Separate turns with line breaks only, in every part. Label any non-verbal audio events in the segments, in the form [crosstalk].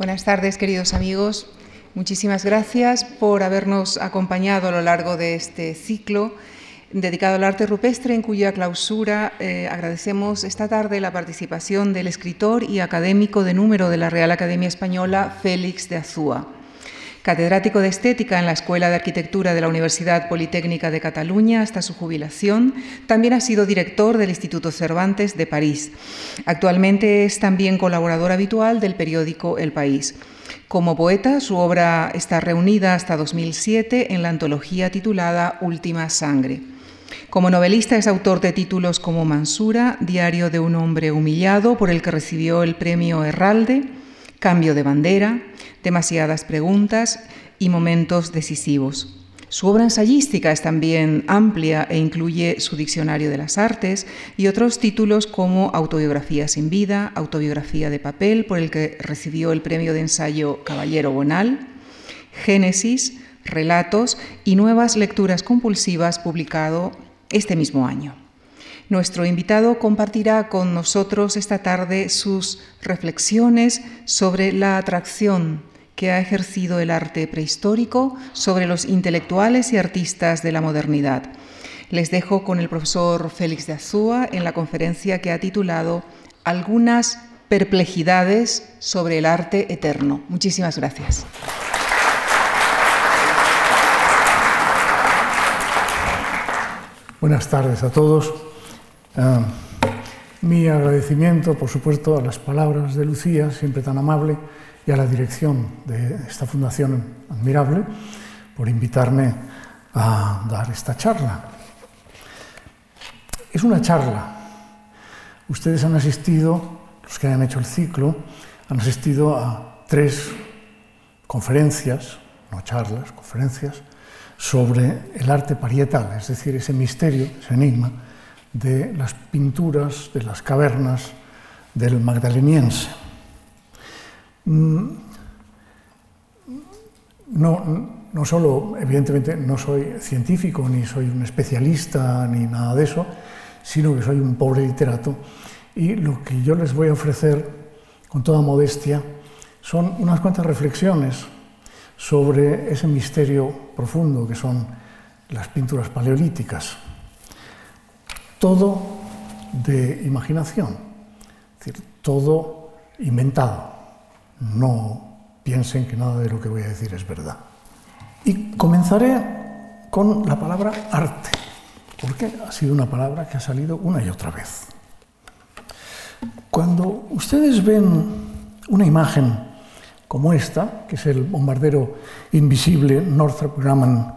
Buenas tardes, queridos amigos. Muchísimas gracias por habernos acompañado a lo largo de este ciclo dedicado al arte rupestre, en cuya clausura eh, agradecemos esta tarde la participación del escritor y académico de número de la Real Academia Española, Félix de Azúa. Catedrático de Estética en la Escuela de Arquitectura de la Universidad Politécnica de Cataluña hasta su jubilación, también ha sido director del Instituto Cervantes de París. Actualmente es también colaborador habitual del periódico El País. Como poeta, su obra está reunida hasta 2007 en la antología titulada Última Sangre. Como novelista es autor de títulos como Mansura, Diario de un hombre humillado, por el que recibió el premio Herralde, Cambio de bandera, demasiadas preguntas y momentos decisivos. Su obra ensayística es también amplia e incluye su Diccionario de las Artes y otros títulos como Autobiografía sin vida, Autobiografía de papel, por el que recibió el premio de ensayo Caballero Bonal, Génesis, Relatos y Nuevas Lecturas Compulsivas, publicado este mismo año. Nuestro invitado compartirá con nosotros esta tarde sus reflexiones sobre la atracción que ha ejercido el arte prehistórico sobre los intelectuales y artistas de la modernidad. Les dejo con el profesor Félix de Azúa en la conferencia que ha titulado Algunas perplejidades sobre el arte eterno. Muchísimas gracias.
Buenas tardes a todos. Ah, mi agradecimiento, por supuesto, a las palabras de Lucía, siempre tan amable a la dirección de esta fundación admirable por invitarme a dar esta charla. Es una charla. Ustedes han asistido, los que hayan hecho el ciclo, han asistido a tres conferencias, no charlas, conferencias, sobre el arte parietal, es decir, ese misterio, ese enigma de las pinturas de las cavernas del magdaleniense. Mm, no, no solo, evidentemente, no soy científico, ni soy un especialista, ni nada de eso, sino que soy un pobre literato. Y lo que yo les voy a ofrecer, con toda modestia, son unas cuantas reflexiones sobre ese misterio profundo que son las pinturas paleolíticas. Todo de imaginación, es decir, todo inventado no piensen que nada de lo que voy a decir es verdad. Y comenzaré con la palabra arte, porque ha sido una palabra que ha salido una y otra vez. Cuando ustedes ven una imagen como esta, que es el bombardero invisible Northrop Grumman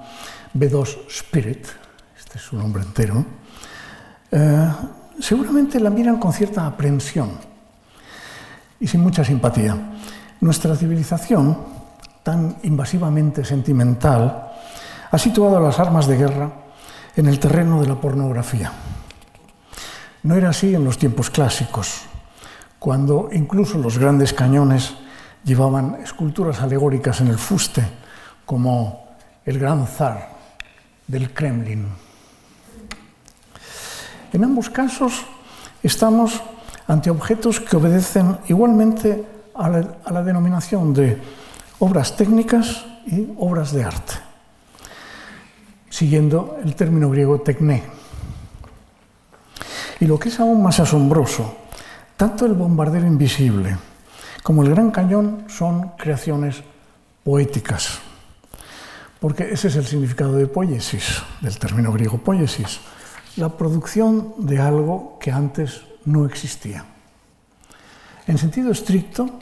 B-2 Spirit, este es su nombre entero, eh, seguramente la miran con cierta aprensión y sin mucha simpatía. Nuestra civilización, tan invasivamente sentimental, ha situado las armas de guerra en el terreno de la pornografía. No era así en los tiempos clásicos, cuando incluso los grandes cañones llevaban esculturas alegóricas en el fuste, como el gran zar del Kremlin. En ambos casos estamos ante objetos que obedecen igualmente a la, denominación de obras técnicas y obras de arte, siguiendo el término griego tecné. Y lo que es aún más asombroso, tanto el bombardero invisible como el gran cañón son creaciones poéticas, porque ese es el significado de poiesis, del término griego poiesis, la producción de algo que antes no existía. En sentido estricto,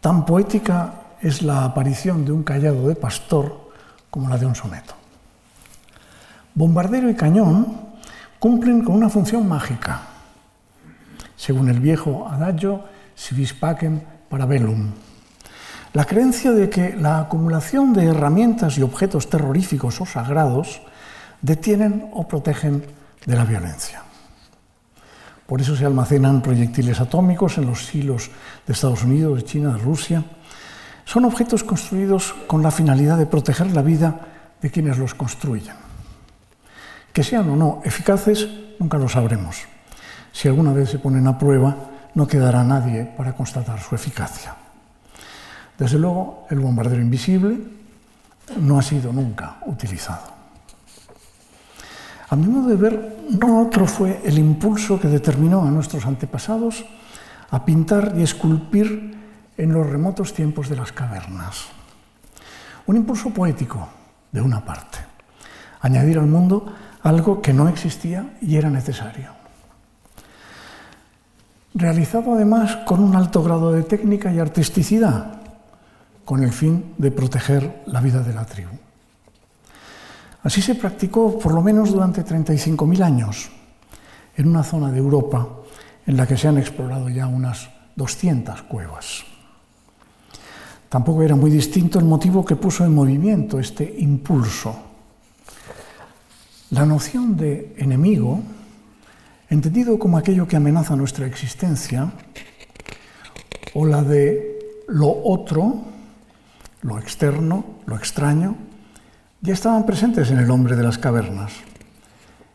tan poética es la aparición de un callado de pastor como la de un soneto. Bombardero y cañón cumplen con una función mágica, según el viejo adagio si vis pacem parabellum. La creencia de que la acumulación de herramientas y objetos terroríficos o sagrados detienen o protegen de la violencia. Por eso se almacenan proyectiles atómicos en los silos de Estados Unidos, de China, de Rusia. Son objetos construidos con la finalidad de proteger la vida de quienes los construyen. Que sean o no eficaces, nunca lo sabremos. Si alguna vez se ponen a prueba, no quedará nadie para constatar su eficacia. Desde luego, el bombardero invisible no ha sido nunca utilizado. A mi modo de ver, no otro fue el impulso que determinó a nuestros antepasados a pintar y esculpir en los remotos tiempos de las cavernas. Un impulso poético, de una parte. Añadir al mundo algo que no existía y era necesario. Realizado además con un alto grado de técnica y artisticidad, con el fin de proteger la vida de la tribu. Así se practicó por lo menos durante 35.000 años en una zona de Europa en la que se han explorado ya unas 200 cuevas. Tampoco era muy distinto el motivo que puso en movimiento este impulso. La noción de enemigo, entendido como aquello que amenaza nuestra existencia, o la de lo otro, lo externo, lo extraño, ya estaban presentes en el hombre de las cavernas.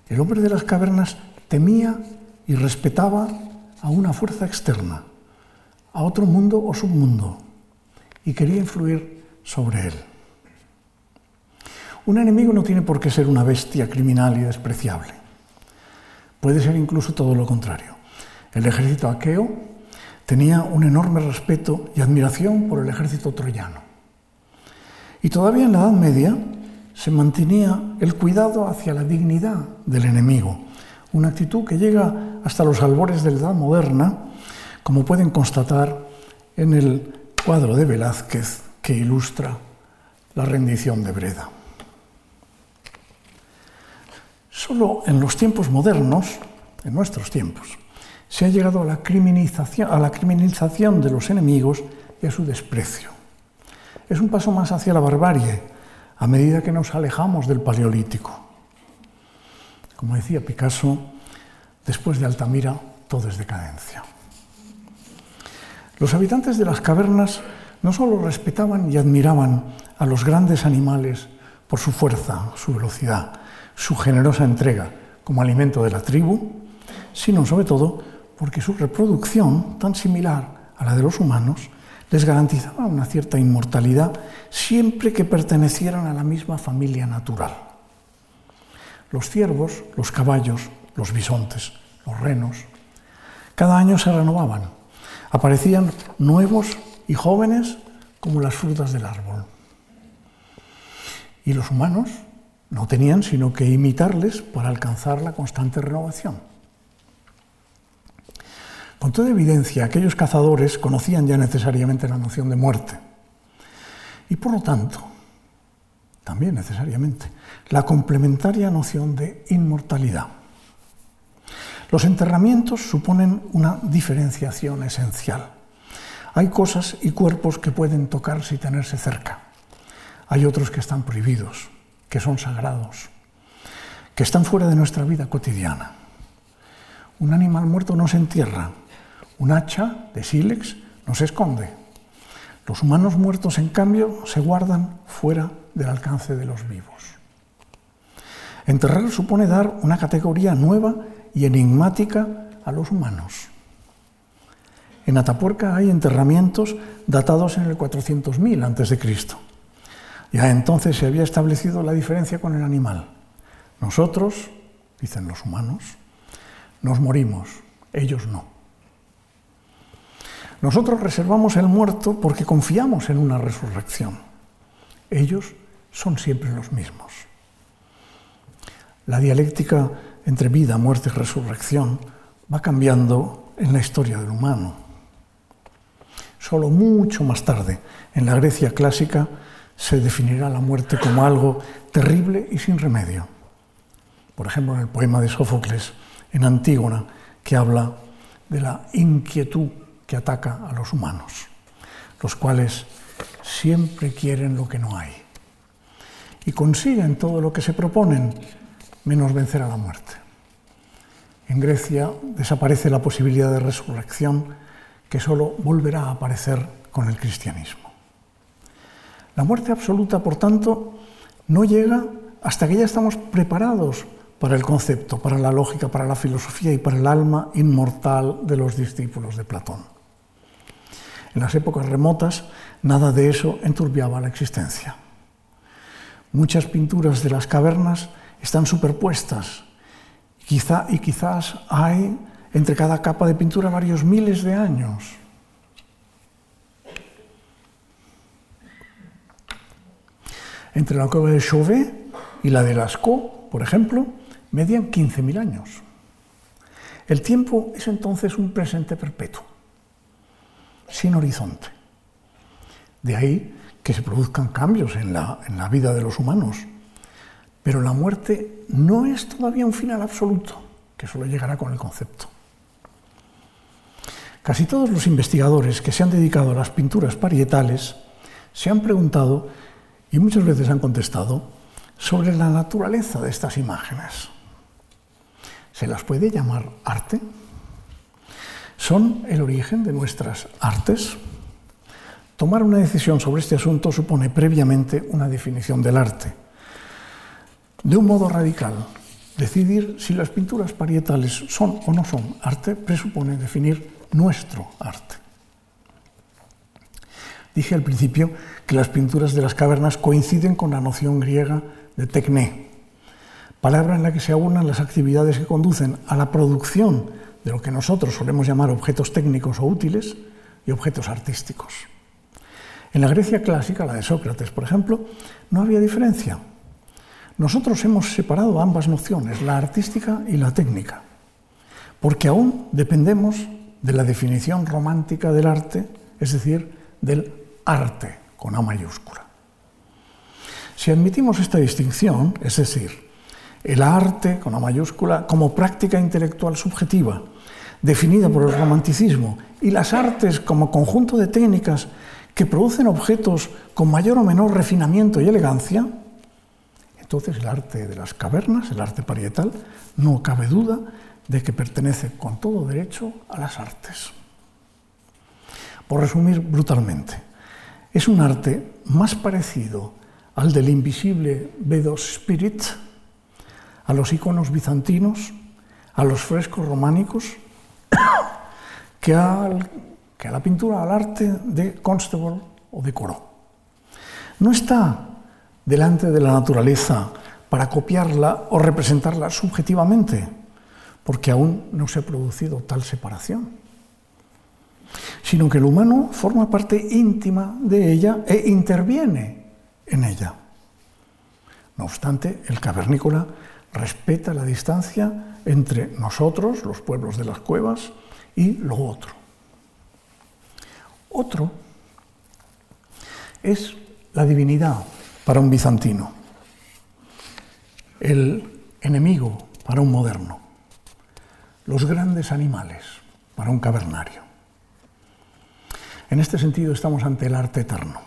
El hombre de las cavernas temía y respetaba a una fuerza externa, a otro mundo o submundo y quería influir sobre él. Un enemigo no tiene por qué ser una bestia criminal y despreciable. Puede ser incluso todo lo contrario. El ejército aqueo tenía un enorme respeto y admiración por el ejército troyano. Y todavía en la Edad Media se mantenía el cuidado hacia la dignidad del enemigo, una actitud que llega hasta los albores de la Edad Moderna, como pueden constatar en el cuadro de Velázquez que ilustra la rendición de Breda. Solo en los tiempos modernos, en nuestros tiempos, se ha llegado a la criminalización, a la criminalización de los enemigos y a su desprecio. Es un paso más hacia la barbarie a medida que nos alejamos del paleolítico. Como decía Picasso, después de Altamira todo es decadencia. Los habitantes de las cavernas no solo respetaban y admiraban a los grandes animales por su fuerza, su velocidad, su generosa entrega como alimento de la tribu, sino sobre todo porque su reproducción, tan similar a la de los humanos, les garantizaba una cierta inmortalidad siempre que pertenecieran a la misma familia natural. Los ciervos, los caballos, los bisontes, los renos, cada año se renovaban Aparecían nuevos y jóvenes como las frutas del árbol. Y los humanos no tenían sino que imitarles para alcanzar la constante renovación. Con toda evidencia, aquellos cazadores conocían ya necesariamente la noción de muerte y por lo tanto, también necesariamente, la complementaria noción de inmortalidad. Los enterramientos suponen una diferenciación esencial. Hay cosas y cuerpos que pueden tocarse y tenerse cerca. Hay otros que están prohibidos, que son sagrados, que están fuera de nuestra vida cotidiana. Un animal muerto no se entierra, un hacha de sílex no se esconde. Los humanos muertos, en cambio, se guardan fuera del alcance de los vivos. Enterrar supone dar una categoría nueva y enigmática a los humanos. En Atapuerca hay enterramientos datados en el 400.000 a.C. Ya entonces se había establecido la diferencia con el animal. Nosotros, dicen los humanos, nos morimos, ellos no. Nosotros reservamos el muerto porque confiamos en una resurrección. Ellos son siempre los mismos. La dialéctica entre vida, muerte y resurrección va cambiando en la historia del humano. Solo mucho más tarde, en la Grecia clásica, se definirá la muerte como algo terrible y sin remedio. Por ejemplo, en el poema de Sófocles, en Antígona, que habla de la inquietud que ataca a los humanos, los cuales siempre quieren lo que no hay y consiguen todo lo que se proponen, menos vencer a la muerte. En Grecia desaparece la posibilidad de resurrección que solo volverá a aparecer con el cristianismo. La muerte absoluta, por tanto, no llega hasta que ya estamos preparados para el concepto, para la lógica, para la filosofía y para el alma inmortal de los discípulos de Platón. En las épocas remotas, nada de eso enturbiaba la existencia. Muchas pinturas de las cavernas están superpuestas quizá, y quizás hay entre cada capa de pintura varios miles de años. Entre la cueva de Chauvet y la de Lascaux, por ejemplo, median 15.000 años. El tiempo es entonces un presente perpetuo, sin horizonte. De ahí que se produzcan cambios en la, en la vida de los humanos. Pero la muerte no es todavía un final absoluto, que solo llegará con el concepto. Casi todos los investigadores que se han dedicado a las pinturas parietales se han preguntado, y muchas veces han contestado, sobre la naturaleza de estas imágenes. ¿Se las puede llamar arte? ¿Son el origen de nuestras artes? Tomar una decisión sobre este asunto supone previamente una definición del arte. De un modo radical, decidir si las pinturas parietales son o no son arte presupone definir nuestro arte. Dije al principio que las pinturas de las cavernas coinciden con la noción griega de tecné, palabra en la que se aunan las actividades que conducen a la producción de lo que nosotros solemos llamar objetos técnicos o útiles y objetos artísticos. En la Grecia clásica, la de Sócrates, por ejemplo, no había diferencia. Nosotros hemos separado ambas nociones, la artística y la técnica, porque aún dependemos de la definición romántica del arte, es decir, del arte con A mayúscula. Si admitimos esta distinción, es decir, el arte, con la mayúscula, como práctica intelectual subjetiva, definida por el romanticismo, y las artes como conjunto de técnicas que producen objetos con mayor o menor refinamiento y elegancia, entonces el arte de las cavernas, el arte parietal, no cabe duda de que pertenece con todo derecho a las artes. Por resumir brutalmente, es un arte más parecido al del invisible Vedos Spirit, a los iconos bizantinos, a los frescos románicos, [coughs] que, a la pintura, al arte de Constable o de Corot. No está delante de la naturaleza para copiarla o representarla subjetivamente, porque aún no se ha producido tal separación, sino que el humano forma parte íntima de ella e interviene en ella. No obstante, el cavernícola respeta la distancia entre nosotros, los pueblos de las cuevas, y lo otro. Otro es la divinidad para un bizantino, el enemigo para un moderno, los grandes animales para un cavernario. En este sentido estamos ante el arte eterno,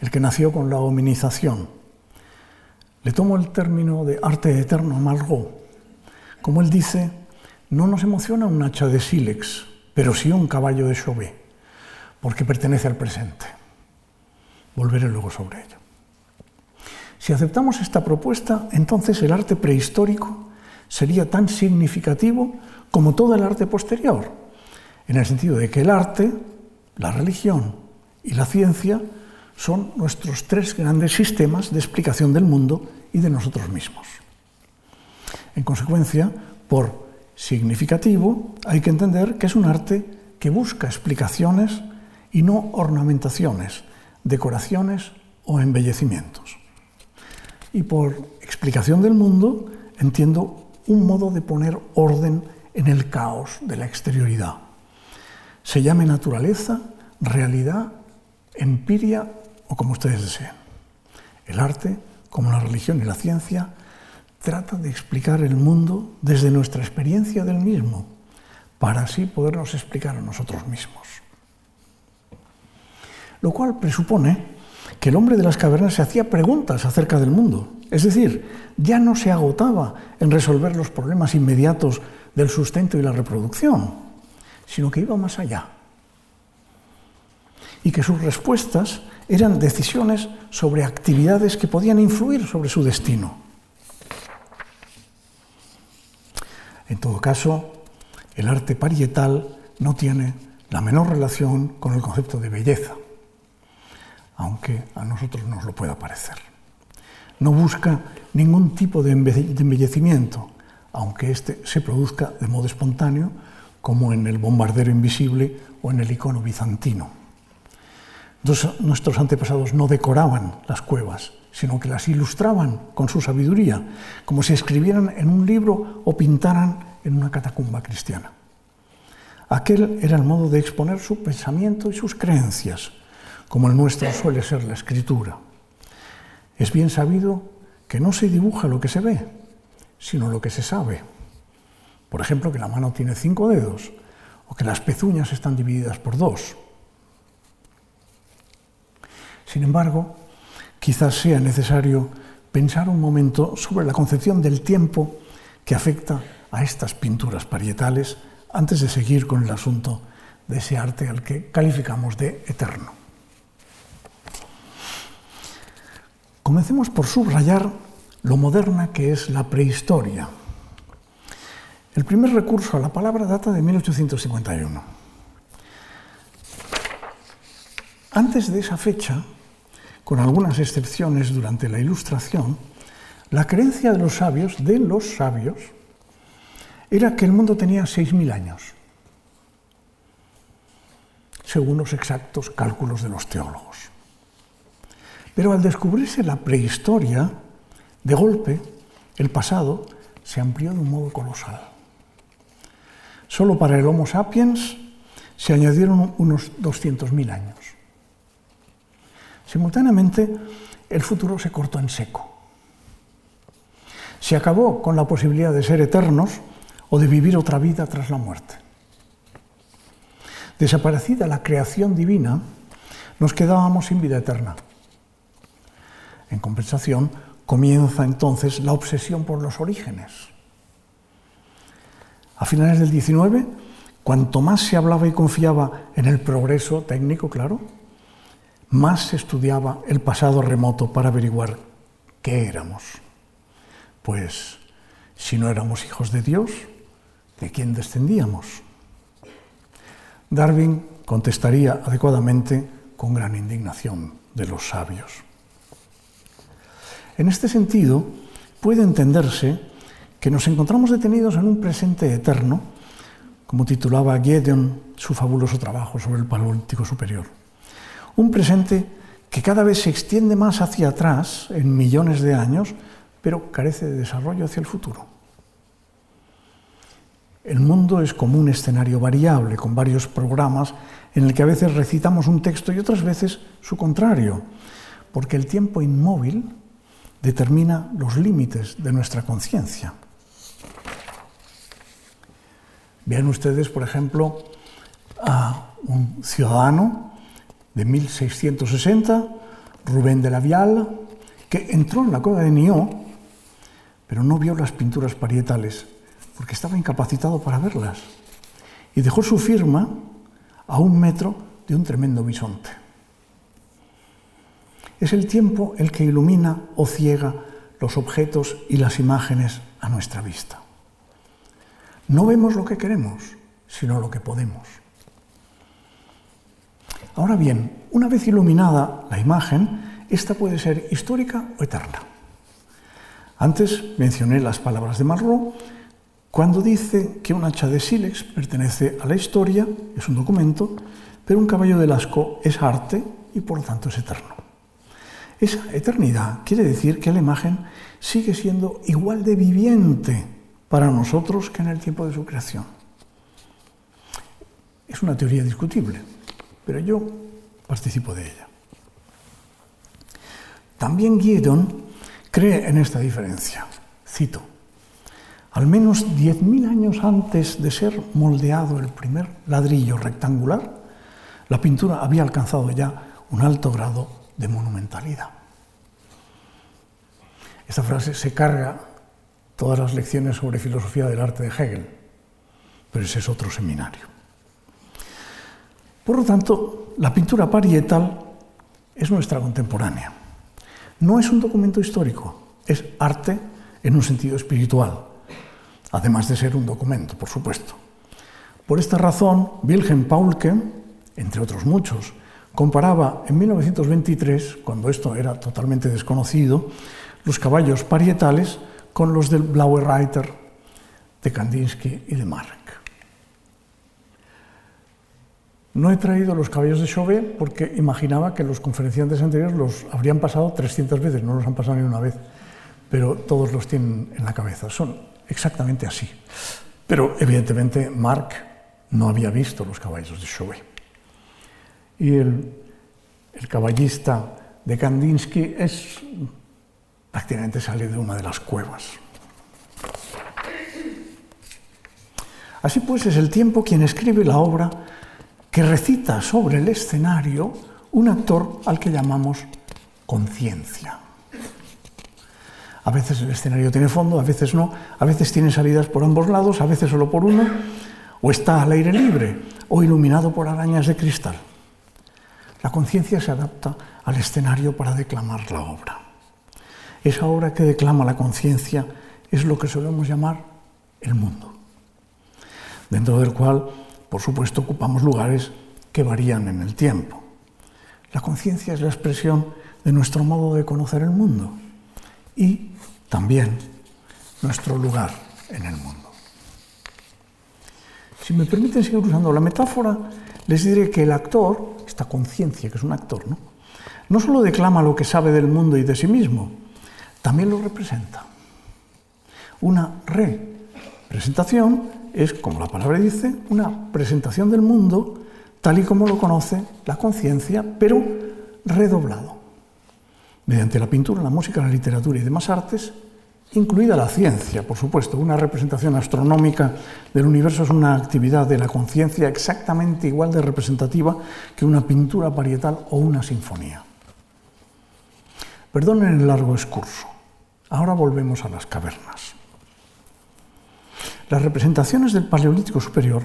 el que nació con la hominización, le tomo el término de arte eterno a Malraux. Como él dice, no nos emociona un hacha de sílex, pero sí un caballo de Chauvet, porque pertenece al presente. Volveré luego sobre ello. Si aceptamos esta propuesta, entonces el arte prehistórico sería tan significativo como todo el arte posterior, en el sentido de que el arte, la religión y la ciencia son nuestros tres grandes sistemas de explicación del mundo y de nosotros mismos. En consecuencia, por significativo, hay que entender que es un arte que busca explicaciones y no ornamentaciones, decoraciones o embellecimientos. Y por explicación del mundo entiendo un modo de poner orden en el caos de la exterioridad. Se llame naturaleza, realidad, empiria o como ustedes deseen. El arte, como la religión y la ciencia, trata de explicar el mundo desde nuestra experiencia del mismo, para así podernos explicar a nosotros mismos. Lo cual presupone que el hombre de las cavernas se hacía preguntas acerca del mundo, es decir, ya no se agotaba en resolver los problemas inmediatos del sustento y la reproducción, sino que iba más allá. Y que sus respuestas eran decisiones sobre actividades que podían influir sobre su destino. En todo caso, el arte parietal no tiene la menor relación con el concepto de belleza, aunque a nosotros nos lo pueda parecer. No busca ningún tipo de embellecimiento, aunque éste se produzca de modo espontáneo, como en el bombardero invisible o en el icono bizantino. Nuestros antepasados no decoraban las cuevas, sino que las ilustraban con su sabiduría, como si escribieran en un libro o pintaran en una catacumba cristiana. Aquel era el modo de exponer su pensamiento y sus creencias, como el nuestro suele ser la escritura. Es bien sabido que no se dibuja lo que se ve, sino lo que se sabe. Por ejemplo, que la mano tiene cinco dedos o que las pezuñas están divididas por dos. Sin embargo, quizás sea necesario pensar un momento sobre la concepción del tiempo que afecta a estas pinturas parietales antes de seguir con el asunto de ese arte al que calificamos de eterno. Comencemos por subrayar lo moderna que es la prehistoria. El primer recurso a la palabra data de 1851. Antes de esa fecha, con algunas excepciones durante la Ilustración, la creencia de los sabios, de los sabios, era que el mundo tenía 6.000 años, según los exactos cálculos de los teólogos. Pero al descubrirse la prehistoria, de golpe, el pasado se amplió de un modo colosal. Solo para el Homo sapiens se añadieron unos 200.000 años. Simultáneamente, el futuro se cortó en seco. Se acabó con la posibilidad de ser eternos o de vivir otra vida tras la muerte. Desaparecida la creación divina, nos quedábamos sin vida eterna. En compensación, comienza entonces la obsesión por los orígenes. A finales del 19, cuanto más se hablaba y confiaba en el progreso técnico, claro, más se estudiaba el pasado remoto para averiguar qué éramos. Pues si no éramos hijos de Dios, ¿de quién descendíamos? Darwin contestaría adecuadamente con gran indignación de los sabios. En este sentido, puede entenderse que nos encontramos detenidos en un presente eterno, como titulaba Gideon su fabuloso trabajo sobre el Paleolítico Superior. Un presente que cada vez se extiende más hacia atrás, en millones de años, pero carece de desarrollo hacia el futuro. El mundo es como un escenario variable, con varios programas en el que a veces recitamos un texto y otras veces su contrario, porque el tiempo inmóvil determina los límites de nuestra conciencia. Vean ustedes, por ejemplo, a un ciudadano de 1660, Rubén de la Vial, que entró en la cueva de Nió, pero no vio las pinturas parietales porque estaba incapacitado para verlas. Y dejó su firma a un metro de un tremendo bisonte. Es el tiempo el que ilumina o ciega los objetos y las imágenes a nuestra vista. No vemos lo que queremos, sino lo que podemos. Ahora bien, una vez iluminada la imagen, esta puede ser histórica o eterna. Antes mencioné las palabras de Malraux cuando dice que un hacha de sílex pertenece a la historia, es un documento, pero un caballo de Lascaux es arte y por lo tanto es eterno. Esa eternidad quiere decir que la imagen sigue siendo igual de viviente para nosotros que en el tiempo de su creación. Es una teoría discutible, pero yo participo de ella. También Giedon cree en esta diferencia. Cito. Al menos 10.000 años antes de ser moldeado el primer ladrillo rectangular, la pintura había alcanzado ya un alto grado de monumentalidad. Esta frase se carga todas las lecciones sobre filosofía del arte de Hegel, pero ese es otro seminario. Por lo tanto, la pintura parietal es nuestra contemporánea. No es un documento histórico, es arte en un sentido espiritual, además de ser un documento, por supuesto. Por esta razón, Wilhelm Paulke, entre otros muchos, comparaba en 1923, cuando esto era totalmente desconocido, los caballos parietales con los del Blaue Reiter de Kandinsky y de Mark. No he traído los caballos de Chauvet porque imaginaba que los conferenciantes anteriores los habrían pasado 300 veces, no los han pasado ni una vez, pero todos los tienen en la cabeza. Son exactamente así. Pero evidentemente Mark no había visto los caballos de Chauvet. Y el, el caballista de Kandinsky es prácticamente sale de una de las cuevas. Así pues, es el tiempo quien escribe la obra que recita sobre el escenario un actor al que llamamos conciencia. A veces el escenario tiene fondo, a veces no, a veces tiene salidas por ambos lados, a veces solo por uno, o está al aire libre, o iluminado por arañas de cristal. La conciencia se adapta al escenario para declamar la obra. Esa obra que declama la conciencia es lo que solemos llamar el mundo, dentro del cual, por supuesto, ocupamos lugares que varían en el tiempo. La conciencia es la expresión de nuestro modo de conocer el mundo y también nuestro lugar en el mundo. Si me permiten seguir usando la metáfora, les diré que el actor, esta conciencia, que es un actor, ¿no? no solo declama lo que sabe del mundo y de sí mismo, también lo representa. Una representación es, como la palabra dice, una presentación del mundo tal y como lo conoce la conciencia, pero redoblado. Mediante la pintura, la música, la literatura y demás artes, incluida la ciencia, por supuesto. Una representación astronómica del universo es una actividad de la conciencia exactamente igual de representativa que una pintura parietal o una sinfonía. Perdonen el largo excurso. Ahora volvemos a las cavernas. Las representaciones del Paleolítico Superior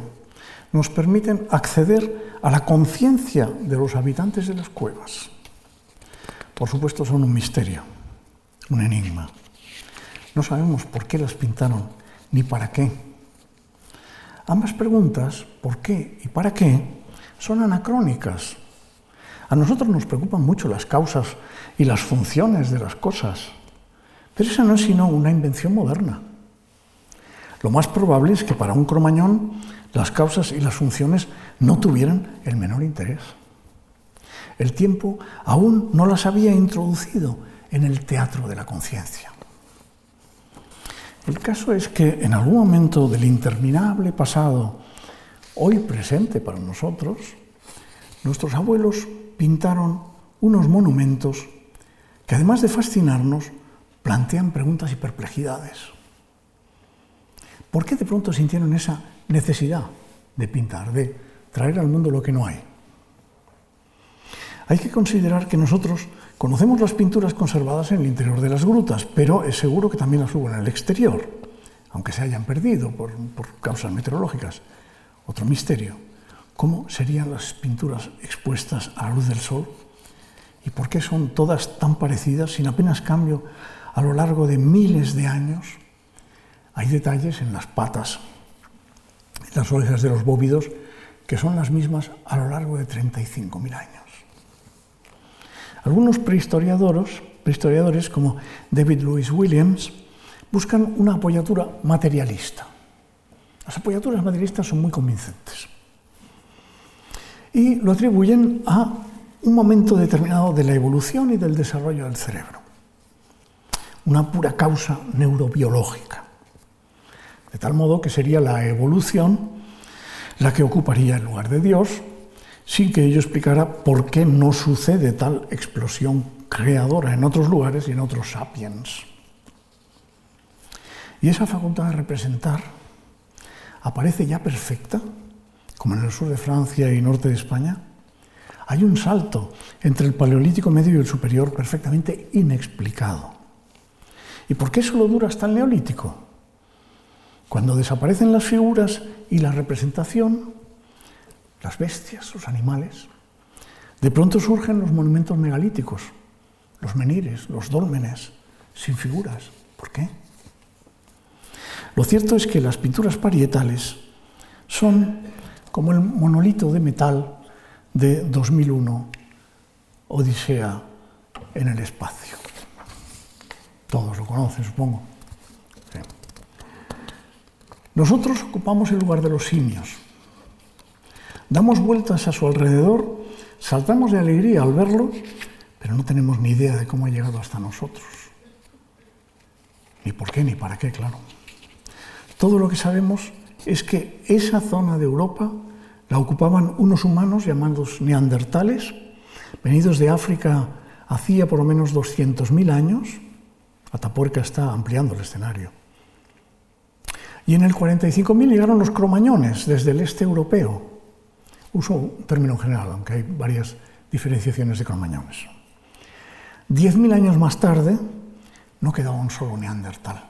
nos permiten acceder a la conciencia de los habitantes de las cuevas. Por supuesto son un misterio, un enigma. No sabemos por qué las pintaron ni para qué. Ambas preguntas, ¿por qué y para qué?, son anacrónicas. A nosotros nos preocupan mucho las causas y las funciones de las cosas. Pero esa no es sino una invención moderna. Lo más probable es que para un cromañón las causas y las funciones no tuvieran el menor interés. El tiempo aún no las había introducido en el teatro de la conciencia. El caso es que en algún momento del interminable pasado, hoy presente para nosotros, nuestros abuelos pintaron unos monumentos que además de fascinarnos, plantean preguntas y perplejidades. ¿Por qué de pronto sintieron esa necesidad de pintar, de traer al mundo lo que no hay? Hay que considerar que nosotros conocemos las pinturas conservadas en el interior de las grutas, pero es seguro que también las hubo en el exterior, aunque se hayan perdido por, causas meteorológicas. Otro misterio, ¿cómo serían las pinturas expuestas a la luz del sol? ¿Y por qué son todas tan parecidas sin apenas cambio a lo largo de miles de años? Hay detalles en las patas, en las orejas de los bóvidos, que son las mismas a lo largo de 35.000 años. Algunos prehistoriadores, prehistoriadores como David Louis Williams buscan una apoyatura materialista. Las apoyaturas materialistas son muy convincentes y lo atribuyen a un momento determinado de la evolución y del desarrollo del cerebro. Una pura causa neurobiológica. De tal modo que sería la evolución la que ocuparía el lugar de Dios, sin que ello explicara por qué no sucede tal explosión creadora en otros lugares y en otros sapiens. Y esa facultad de representar aparece ya perfecta, como en el sur de Francia y norte de España, hay un salto entre el paleolítico medio y el superior perfectamente inexplicado. ¿Y por qué solo dura hasta el neolítico? Cuando desaparecen las figuras y la representación, las bestias, los animales, de pronto surgen los monumentos megalíticos, los menires, los dólmenes, sin figuras. ¿Por qué? Lo cierto es que las pinturas parietales son como el monolito de metal de 2001, Odisea en el espacio. Todos lo conocen, supongo. Nosotros ocupamos el lugar de los simios. Damos vueltas a su alrededor, saltamos de alegría al verlo, pero no tenemos ni idea de cómo ha llegado hasta nosotros. Ni por qué, ni para qué, claro. Todo lo que sabemos es que esa zona de Europa la ocupaban unos humanos llamados neandertales, venidos de África hacía por lo menos 200.000 años. Atapuerca está ampliando el escenario. Y en el 45.000 llegaron los cromañones desde el este europeo. Uso un término general, aunque hay varias diferenciaciones de cromañones. 10.000 años más tarde no quedaba un solo neandertal.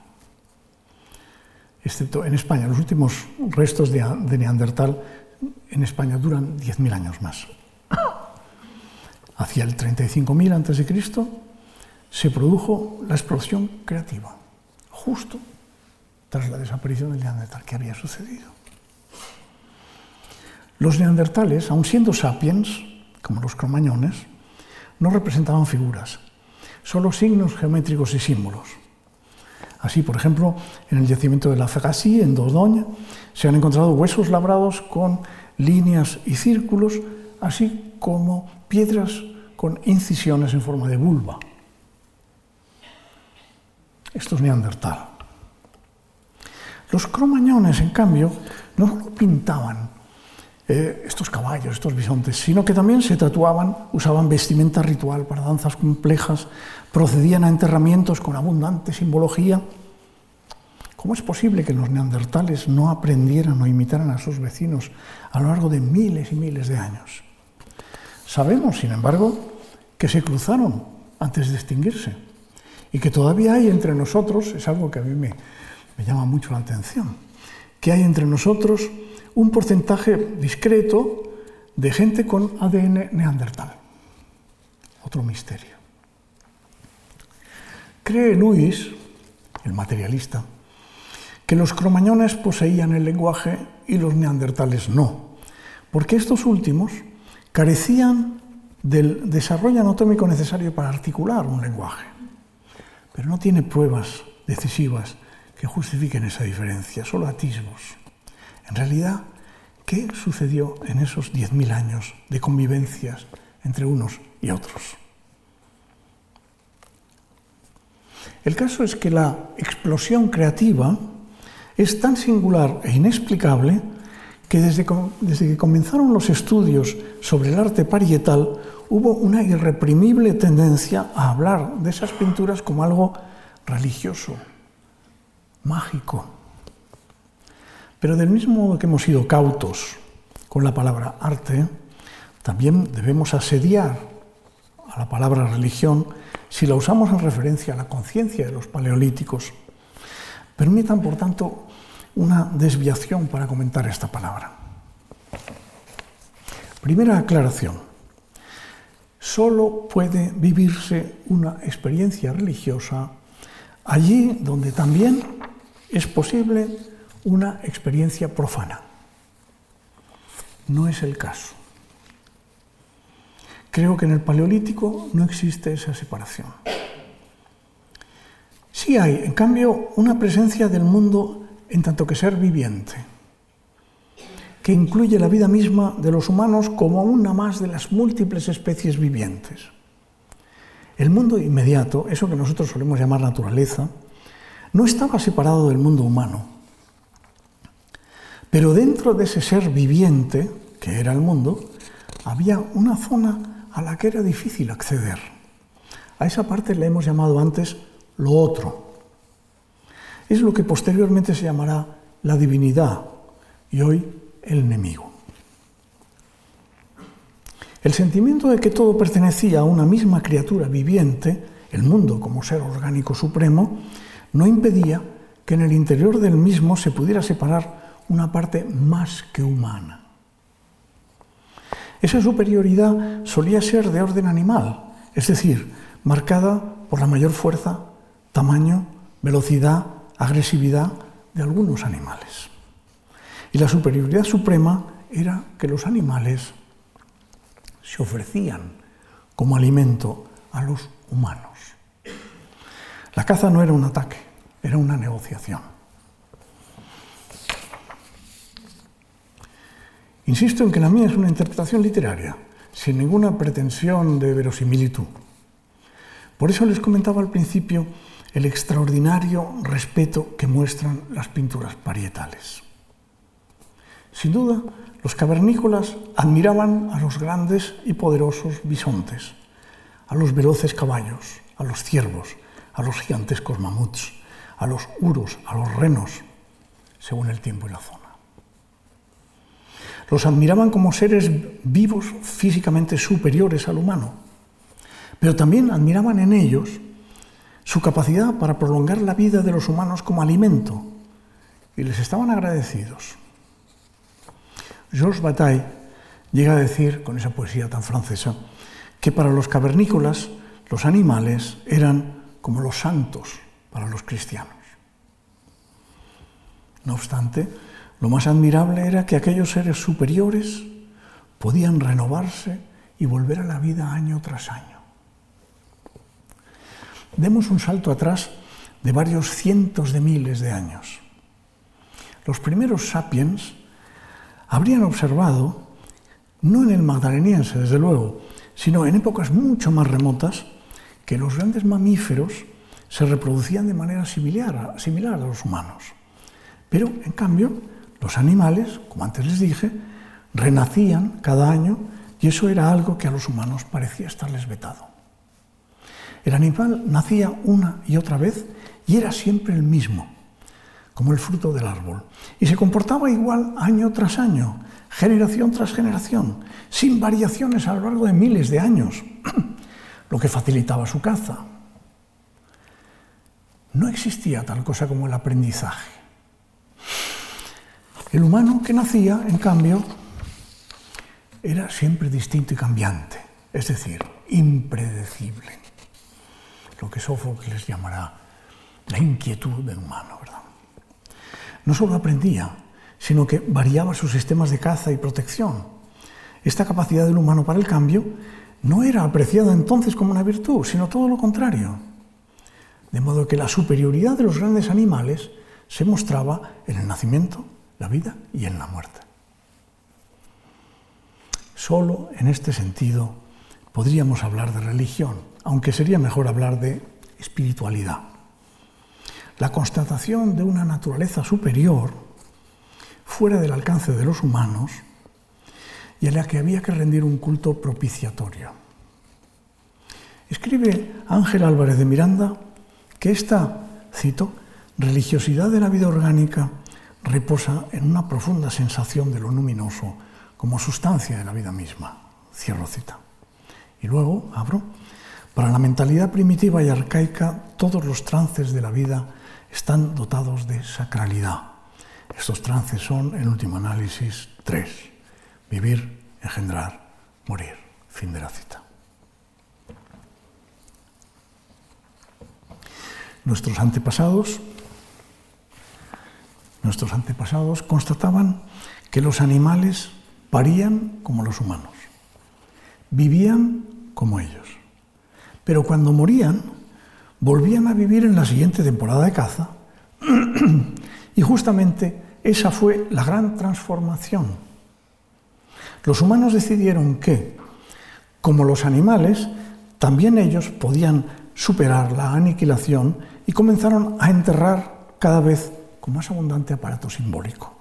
Excepto en España, los últimos restos de, neandertal en España duran 10.000 años más. Hacia el 35.000 a.C. se produjo la explosión creativa, justo tras la desaparición del neandertal. ¿Qué había sucedido? Los neandertales, aun siendo sapiens, como los cromañones, no representaban figuras, solo signos geométricos y símbolos. Así, por ejemplo, en el yacimiento de la Fegasí, en Dordogne, se han encontrado huesos labrados con líneas y círculos, así como piedras con incisiones en forma de vulva. Esto es neandertal. Los cromañones, en cambio, no solo pintaban eh, estos caballos, estos bisontes, sino que también se tatuaban, usaban vestimenta ritual para danzas complejas, procedían a enterramientos con abundante simbología. ¿Cómo es posible que los neandertales no aprendieran o imitaran a sus vecinos a lo largo de miles y miles de años? Sabemos, sin embargo, que se cruzaron antes de extinguirse y que todavía hay entre nosotros, es algo que a mí me, me llama mucho la atención, que hay entre nosotros un porcentaje discreto de gente con ADN neandertal. Otro misterio. Cree Luis, el materialista, que los cromañones poseían el lenguaje y los neandertales no, porque estos últimos carecían del desarrollo anatómico necesario para articular un lenguaje. Pero no tiene pruebas decisivas que justifiquen esa diferencia, solo atisbos. En realidad, ¿qué sucedió en esos 10.000 años de convivencias entre unos y otros? El caso es que la explosión creativa es tan singular e inexplicable que desde, desde, que comenzaron los estudios sobre el arte parietal hubo una irreprimible tendencia a hablar de esas pinturas como algo religioso, mágico, pero del mismo modo que hemos sido cautos con la palabra arte, también debemos asediar a la palabra religión si la usamos en referencia a la conciencia de los paleolíticos. Permitan, por tanto, una desviación para comentar esta palabra. Primera aclaración. Solo puede vivirse una experiencia religiosa allí donde también es posible una experiencia profana. No es el caso. Creo que en el Paleolítico no existe esa separación. Sí hay, en cambio, una presencia del mundo en tanto que ser viviente, que incluye la vida misma de los humanos como una más de las múltiples especies vivientes. El mundo inmediato, eso que nosotros solemos llamar naturaleza, no estaba separado del mundo humano. Pero dentro de ese ser viviente, que era el mundo, había una zona a la que era difícil acceder. A esa parte le hemos llamado antes lo otro. Es lo que posteriormente se llamará la divinidad y hoy el enemigo. El sentimiento de que todo pertenecía a una misma criatura viviente, el mundo como ser orgánico supremo, no impedía que en el interior del mismo se pudiera separar una parte más que humana. Esa superioridad solía ser de orden animal, es decir, marcada por la mayor fuerza, tamaño, velocidad, agresividad de algunos animales. Y la superioridad suprema era que los animales se ofrecían como alimento a los humanos. La caza no era un ataque, era una negociación. Insisto en que la mía es una interpretación literaria, sin ninguna pretensión de verosimilitud. Por eso les comentaba al principio el extraordinario respeto que muestran las pinturas parietales. Sin duda, los cavernícolas admiraban a los grandes y poderosos bisontes, a los veloces caballos, a los ciervos, a los gigantescos mamuts, a los uros, a los renos, según el tiempo y la zona. Los admiraban como seres vivos físicamente superiores al humano, pero también admiraban en ellos su capacidad para prolongar la vida de los humanos como alimento y les estaban agradecidos. Georges Bataille llega a decir, con esa poesía tan francesa, que para los cavernícolas los animales eran como los santos para los cristianos. No obstante, lo más admirable era que aquellos seres superiores podían renovarse y volver a la vida año tras año. Demos un salto atrás de varios cientos de miles de años. Los primeros sapiens habrían observado, no en el magdaleniense, desde luego, sino en épocas mucho más remotas, que los grandes mamíferos se reproducían de manera similar, similar a los humanos. Pero, en cambio, los animales, como antes les dije, renacían cada año y eso era algo que a los humanos parecía estarles vetado. El animal nacía una y otra vez y era siempre el mismo, como el fruto del árbol. Y se comportaba igual año tras año, generación tras generación, sin variaciones a lo largo de miles de años, [clears throat] lo que facilitaba su caza. No existía tal cosa como el aprendizaje. El humano que nacía, en cambio, era siempre distinto y cambiante, es decir, impredecible lo que Sófocles llamará la inquietud del humano, ¿verdad? No solo aprendía, sino que variaba sus sistemas de caza y protección. Esta capacidad del humano para el cambio no era apreciada entonces como una virtud, sino todo lo contrario. De modo que la superioridad de los grandes animales se mostraba en el nacimiento, la vida y en la muerte. Solo en este sentido podríamos hablar de religión, aunque sería mejor hablar de espiritualidad. La constatación de una naturaleza superior, fuera del alcance de los humanos, y a la que había que rendir un culto propiciatorio. Escribe Ángel Álvarez de Miranda que esta, cito, religiosidad de la vida orgánica reposa en una profunda sensación de lo luminoso como sustancia de la vida misma. Cierro cita. Y luego, abro, para la mentalidad primitiva y arcaica, todos los trances de la vida están dotados de sacralidad. Estos trances son, en último análisis, tres. Vivir, engendrar, morir. Fin de la cita. Nuestros antepasados, nuestros antepasados constataban que los animales parían como los humanos, vivían como ellos. Pero cuando morían, volvían a vivir en la siguiente temporada de caza [clears throat] y justamente esa fue la gran transformación. Los humanos decidieron que, como los animales, también ellos podían superar la aniquilación y comenzaron a enterrar cada vez con más abundante aparato simbólico.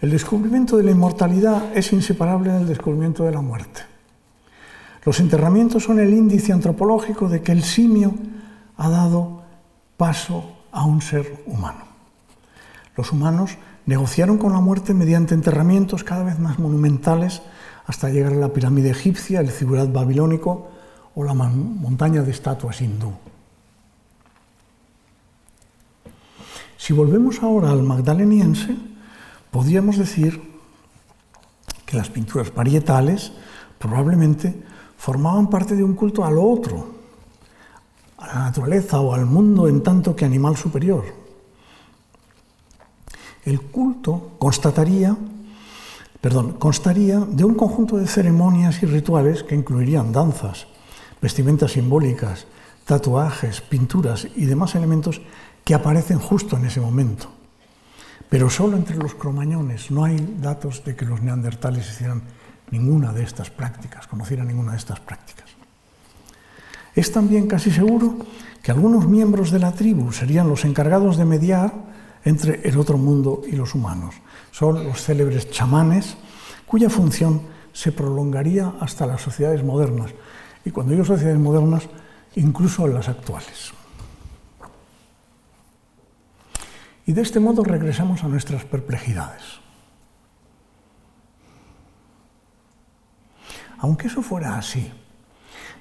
El descubrimiento de la inmortalidad es inseparable del descubrimiento de la muerte. Los enterramientos son el índice antropológico de que el simio ha dado paso a un ser humano. Los humanos negociaron con la muerte mediante enterramientos cada vez más monumentales hasta llegar a la pirámide egipcia, el zigurat babilónico o la montaña de estatuas hindú. Si volvemos ahora al magdaleniense, podríamos decir que las pinturas parietales probablemente formaban parte de un culto a lo otro, a la naturaleza o al mundo en tanto que animal superior. El culto constataría, perdón, constaría de un conjunto de ceremonias y rituales que incluirían danzas, vestimentas simbólicas, tatuajes, pinturas y demás elementos que aparecen justo en ese momento. Pero solo entre los cromañones no hay datos de que los neandertales hicieran ninguna de estas prácticas, conocieran ninguna de estas prácticas. Es también casi seguro que algunos miembros de la tribu serían los encargados de mediar entre el otro mundo y los humanos. Son los célebres chamanes, cuya función se prolongaría hasta las sociedades modernas. Y cuando digo sociedades modernas, incluso las actuales. Y de este modo regresamos a nuestras perplejidades. Aunque eso fuera así,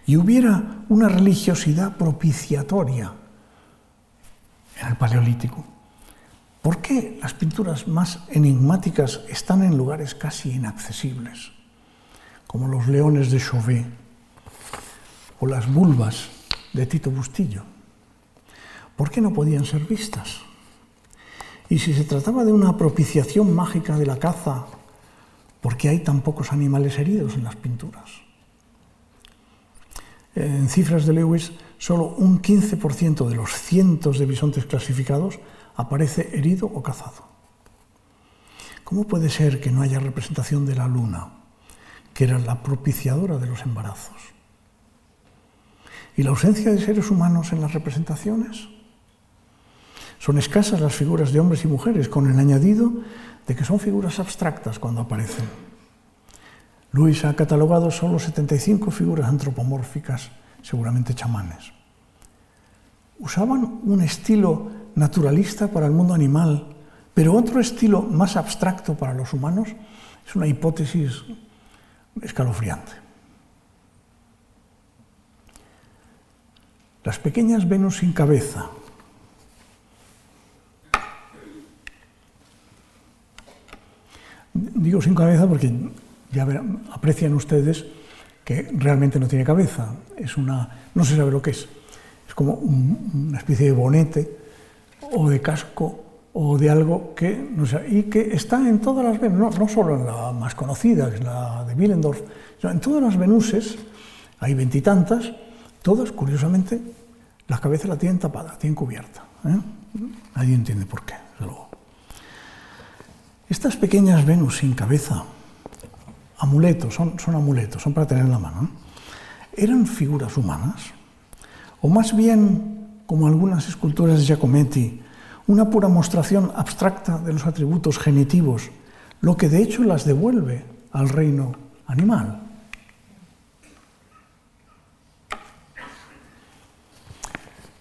y hubiera una religiosidad propiciatoria en el Paleolítico, ¿por qué las pinturas más enigmáticas están en lugares casi inaccesibles, como los leones de Chauvet o las vulvas de Tito Bustillo? ¿Por qué no podían ser vistas? Y si se trataba de una propiciación mágica de la caza, ¿por qué hay tan pocos animales heridos en las pinturas? En cifras de Lewis, solo un 15% de los cientos de bisontes clasificados aparece herido o cazado. ¿Cómo puede ser que no haya representación de la luna, que era la propiciadora de los embarazos? ¿Y la ausencia de seres humanos en las representaciones? Son escasas las figuras de hombres y mujeres, con el añadido de que son figuras abstractas cuando aparecen. Luis ha catalogado solo 75 figuras antropomórficas, seguramente chamanes. Usaban un estilo naturalista para el mundo animal, pero otro estilo más abstracto para los humanos es una hipótesis escalofriante. Las pequeñas Venus sin cabeza, Digo sin cabeza porque ya aprecian ustedes que realmente no tiene cabeza. Es una, no se sabe lo que es. Es como una especie de bonete o de casco o de algo que no sé, y que está en todas las Venus, no, solo en la más conocida, que es la de Willendorf, sino en todas las Venuses, hay veintitantas, todas, curiosamente, la cabeza la tienen tapada, la tienen cubierta. ¿eh? Nadie entiende por qué, luego. Estas pequeñas Venus sin cabeza, amuletos, son, son amuletos, son para tener en la mano, ¿eran figuras humanas? O más bien, como algunas esculturas de Giacometti, una pura mostración abstracta de los atributos genitivos, lo que de hecho las devuelve al reino animal.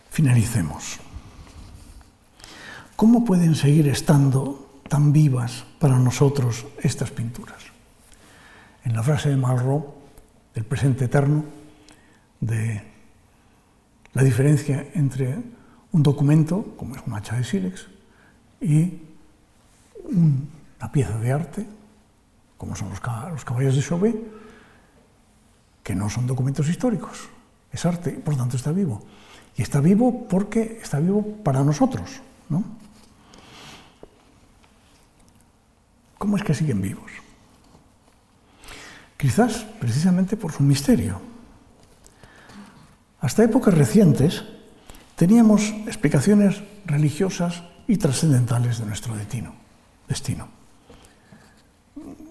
Finalicemos. ¿Cómo pueden seguir estando tan vivas para nosotros estas pinturas. En la frase de Malraux, del presente eterno, de la diferencia entre un documento, como es un hacha de sílex, y una pieza de arte, como son los, caballos de Chauvet, que no son documentos históricos, es arte, por tanto está vivo. Y está vivo porque está vivo para nosotros, ¿no? ¿Cómo es que siguen vivos? Quizás precisamente por su misterio. Hasta épocas recientes teníamos explicaciones religiosas y trascendentales de nuestro destino. destino.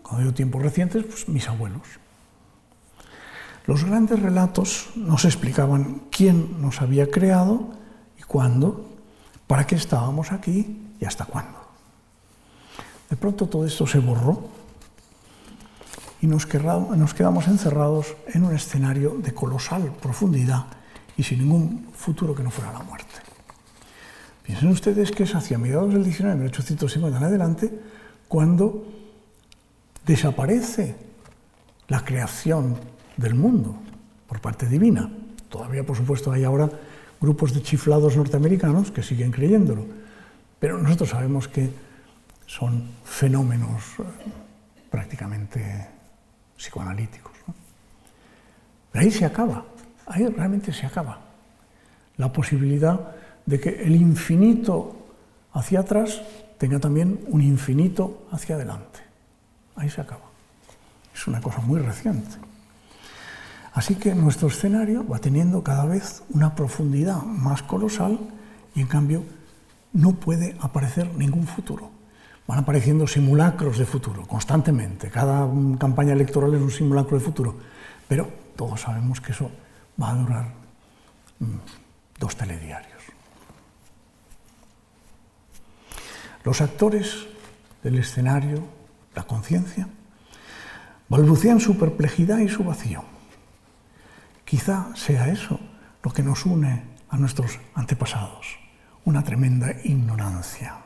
Cuando digo tiempos recientes, pues mis abuelos. Los grandes relatos nos explicaban quién nos había creado y cuándo, para qué estábamos aquí y hasta cuándo. De pronto todo esto se borró y nos, quedamos encerrados en un escenario de colosal profundidad y sin ningún futuro que no fuera la muerte. Piensen ustedes que es hacia mediados del 19, 1850 en adelante, cuando desaparece la creación del mundo por parte divina. Todavía, por supuesto, hay ahora grupos de chiflados norteamericanos que siguen creyéndolo, pero nosotros sabemos que son fenómenos eh, prácticamente psicoanalíticos. Pero ahí se acaba, ahí realmente se acaba la posibilidad de que el infinito hacia atrás tenga también un infinito hacia adelante. Ahí se acaba. Es una cosa muy reciente. Así que nuestro escenario va teniendo cada vez una profundidad más colosal y en cambio no puede aparecer ningún futuro. Van apareciendo simulacros de futuro constantemente. Cada campaña electoral es un simulacro de futuro. Pero todos sabemos que eso va a durar mm, dos telediarios. Los actores del escenario, la conciencia, balbucean su perplejidad y su vacío. Quizá sea eso lo que nos une a nuestros antepasados, una tremenda ignorancia.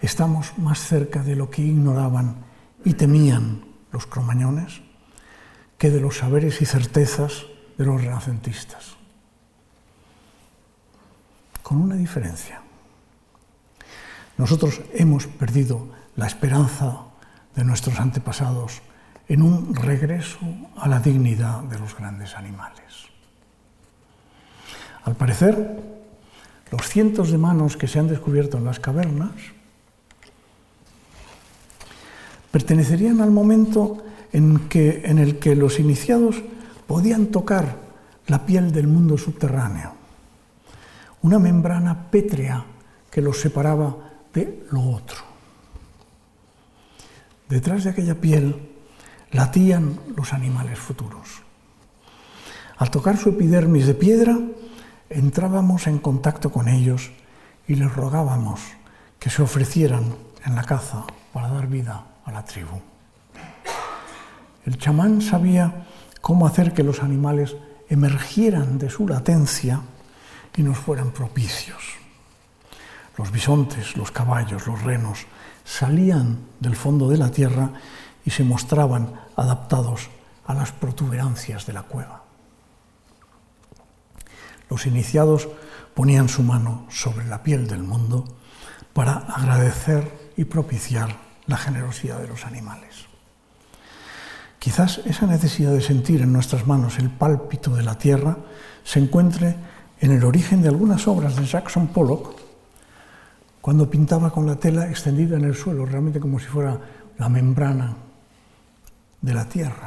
Estamos más cerca de lo que ignoraban y temían los cromañones que de los saberes y certezas de los renacentistas. Con una diferencia. Nosotros hemos perdido la esperanza de nuestros antepasados en un regreso a la dignidad de los grandes animales. Al parecer, los cientos de manos que se han descubierto en las cavernas pertenecerían al momento en, que, en el que los iniciados podían tocar la piel del mundo subterráneo, una membrana pétrea que los separaba de lo otro. Detrás de aquella piel latían los animales futuros. Al tocar su epidermis de piedra, entrábamos en contacto con ellos y les rogábamos que se ofrecieran en la caza para dar vida a la tribu. El chamán sabía cómo hacer que los animales emergieran de su latencia y nos fueran propicios. Los bisontes, los caballos, los renos salían del fondo de la tierra y se mostraban adaptados a las protuberancias de la cueva. Los iniciados ponían su mano sobre la piel del mundo para agradecer y propiciar la generosidad de los animales. Quizás esa necesidad de sentir en nuestras manos el pálpito de la tierra se encuentre en el origen de algunas obras de Jackson Pollock, cuando pintaba con la tela extendida en el suelo, realmente como si fuera la membrana de la tierra.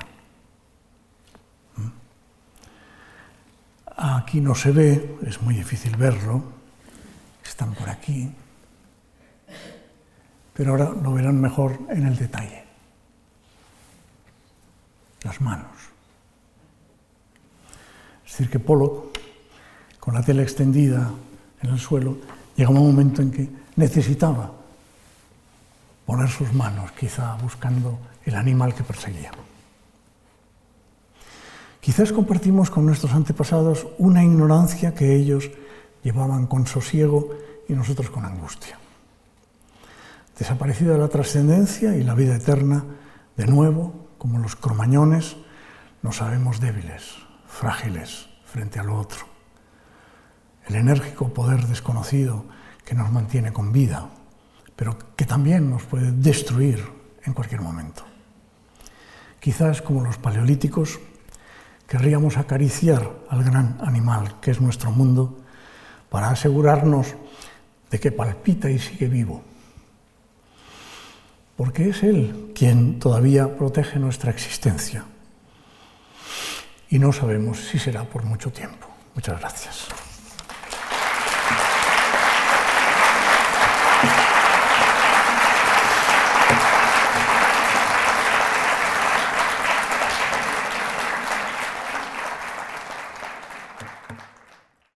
¿Mm? Aquí no se ve, es muy difícil verlo, están por aquí, pero ahora lo verán mejor en el detalle las manos. Es decir, que Pollock, con la tela extendida en el suelo, llegaba un momento en que necesitaba poner sus manos, quizá buscando el animal que perseguía. Quizás compartimos con nuestros antepasados una ignorancia que ellos llevaban con sosiego y nosotros con angustia. Desaparecida la trascendencia y la vida eterna, de nuevo como los cromañones, nos sabemos débiles, frágiles frente a lo otro. El enérgico poder desconocido que nos mantiene con vida, pero que también nos puede destruir en cualquier momento. Quizás como los paleolíticos, querríamos acariciar al gran animal que es nuestro mundo para asegurarnos de que palpita y sigue vivo porque es Él quien todavía protege nuestra existencia. Y no sabemos si será por mucho tiempo. Muchas gracias.